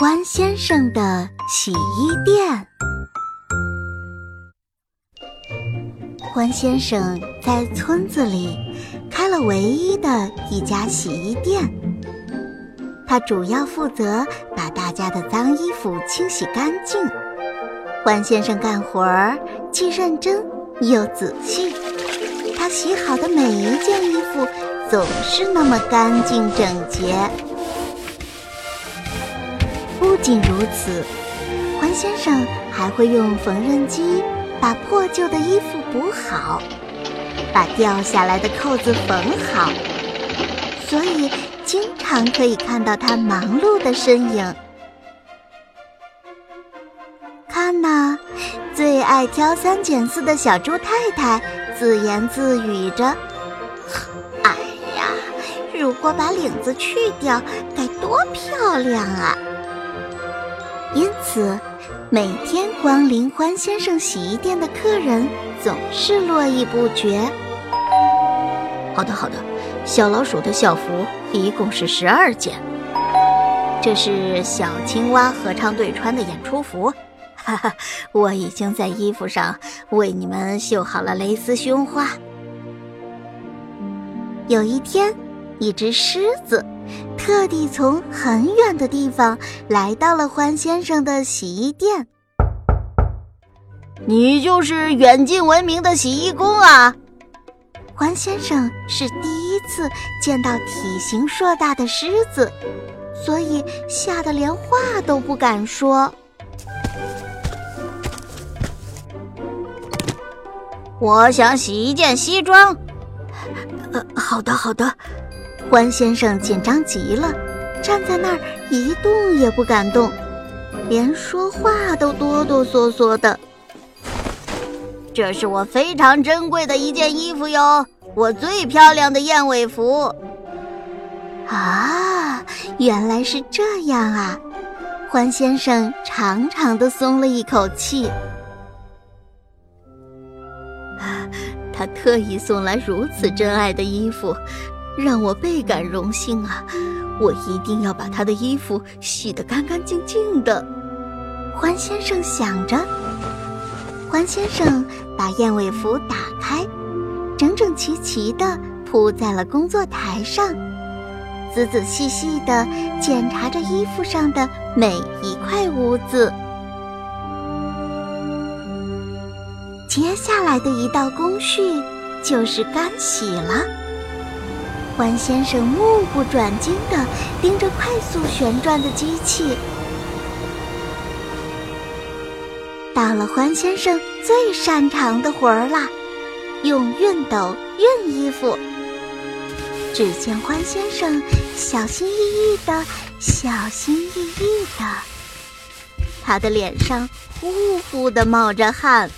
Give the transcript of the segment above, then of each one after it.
欢先生的洗衣店。欢先生在村子里开了唯一的一家洗衣店，他主要负责把大家的脏衣服清洗干净。欢先生干活儿既认真又仔细，他洗好的每一件衣服总是那么干净整洁。不仅如此，欢先生还会用缝纫机把破旧的衣服补好，把掉下来的扣子缝好，所以经常可以看到他忙碌的身影。看呐，最爱挑三拣四的小猪太太自言自语着：“哎呀，如果把领子去掉，该多漂亮啊！”因此，每天光临欢先生洗衣店的客人总是络绎不绝。好的，好的，小老鼠的校服一共是十二件。这是小青蛙合唱队穿的演出服，哈哈，我已经在衣服上为你们绣好了蕾丝胸花。有一天，一只狮子。特地从很远的地方来到了欢先生的洗衣店。你就是远近闻名的洗衣工啊！欢先生是第一次见到体型硕大的狮子，所以吓得连话都不敢说。我想洗一件西装。呃，好的，好的。欢先生紧张极了，站在那儿一动也不敢动，连说话都哆哆嗦嗦的。这是我非常珍贵的一件衣服哟，我最漂亮的燕尾服。啊，原来是这样啊！欢先生长长的松了一口气。他特意送来如此珍爱的衣服。让我倍感荣幸啊！我一定要把他的衣服洗得干干净净的。欢先生想着。欢先生把燕尾服打开，整整齐齐地铺在了工作台上，仔仔细细地检查着衣服上的每一块污渍。接下来的一道工序就是干洗了。欢先生目不转睛地盯着快速旋转的机器。到了欢先生最擅长的活儿啦，用熨斗熨衣服。只见欢先生小心翼翼的，小心翼翼的，他的脸上呼呼的冒着汗。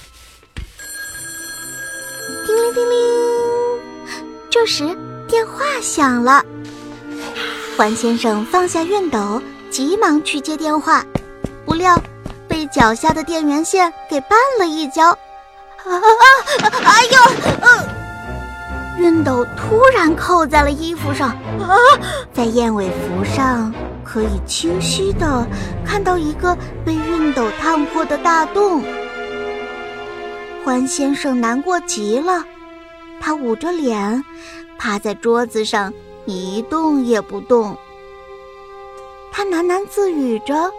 叮铃叮铃，这时。电话响了，欢先生放下熨斗，急忙去接电话，不料被脚下的电源线给绊了一跤。啊啊！哎呦！熨斗突然扣在了衣服上，啊，在燕尾服上可以清晰的看到一个被熨斗烫破的大洞。欢先生难过极了，他捂着脸。趴在桌子上一动也不动，他喃喃自语着：“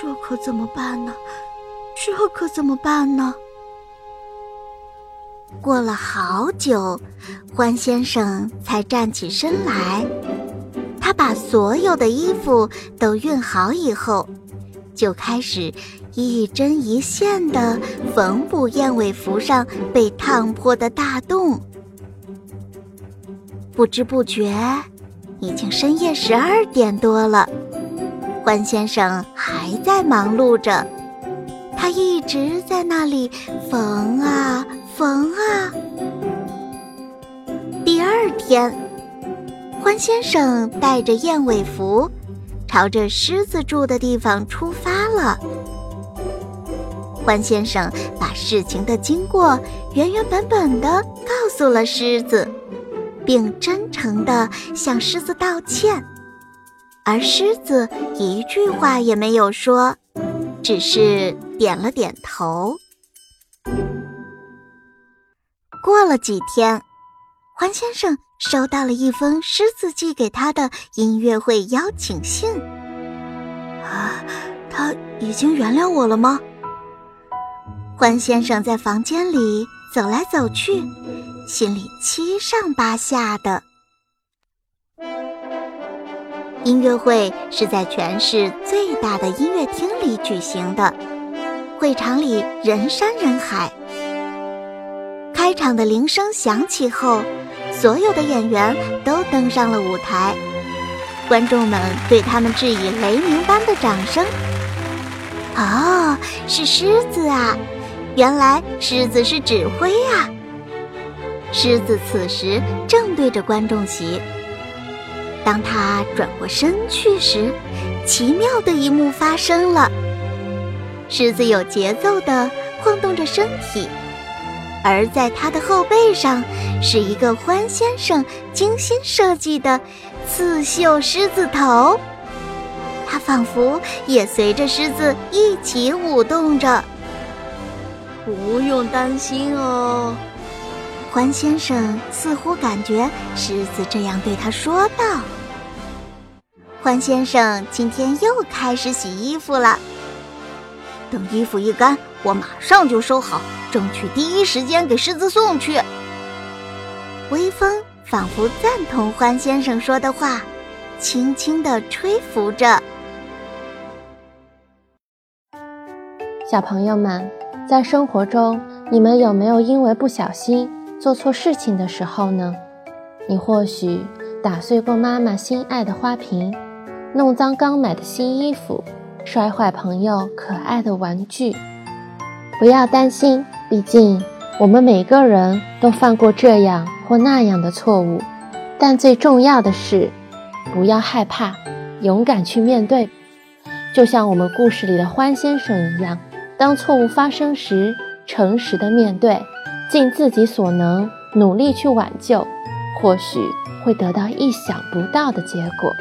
这可怎么办呢？这可怎么办呢？”过了好久，欢先生才站起身来。他把所有的衣服都熨好以后，就开始一针一线的缝补燕尾服上被烫破的大洞。不知不觉，已经深夜十二点多了。欢先生还在忙碌着，他一直在那里缝啊缝啊。第二天，欢先生带着燕尾服，朝着狮子住的地方出发了。欢先生把事情的经过原原本本的告诉了狮子。并真诚地向狮子道歉。而狮子一句话也没有说，只是点了点头。过了几天，欢先生收到了一封狮子寄给他的音乐会邀请信。啊，他已经原谅我了吗？欢先生在房间里走来走去，心里七上八下的。音乐会是在全市最大的音乐厅里举行的，会场里人山人海。开场的铃声响起后，所有的演员都登上了舞台，观众们对他们致以雷鸣般的掌声。哦，是狮子啊！原来狮子是指挥啊！狮子此时正对着观众席。当他转过身去时，奇妙的一幕发生了。狮子有节奏地晃动着身体，而在它的后背上是一个欢先生精心设计的刺绣狮子头，它仿佛也随着狮子一起舞动着。不用担心哦，欢先生似乎感觉狮子这样对他说道。欢先生今天又开始洗衣服了。等衣服一干，我马上就收好，争取第一时间给狮子送去。微风仿佛赞同欢先生说的话，轻轻地吹拂着。小朋友们，在生活中，你们有没有因为不小心做错事情的时候呢？你或许打碎过妈妈心爱的花瓶。弄脏刚买的新衣服，摔坏朋友可爱的玩具，不要担心，毕竟我们每个人都犯过这样或那样的错误。但最重要的是，不要害怕，勇敢去面对。就像我们故事里的欢先生一样，当错误发生时，诚实的面对，尽自己所能，努力去挽救，或许会得到意想不到的结果。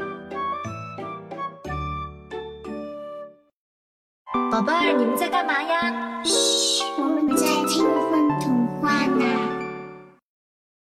宝贝儿，你们在干嘛呀？嘘。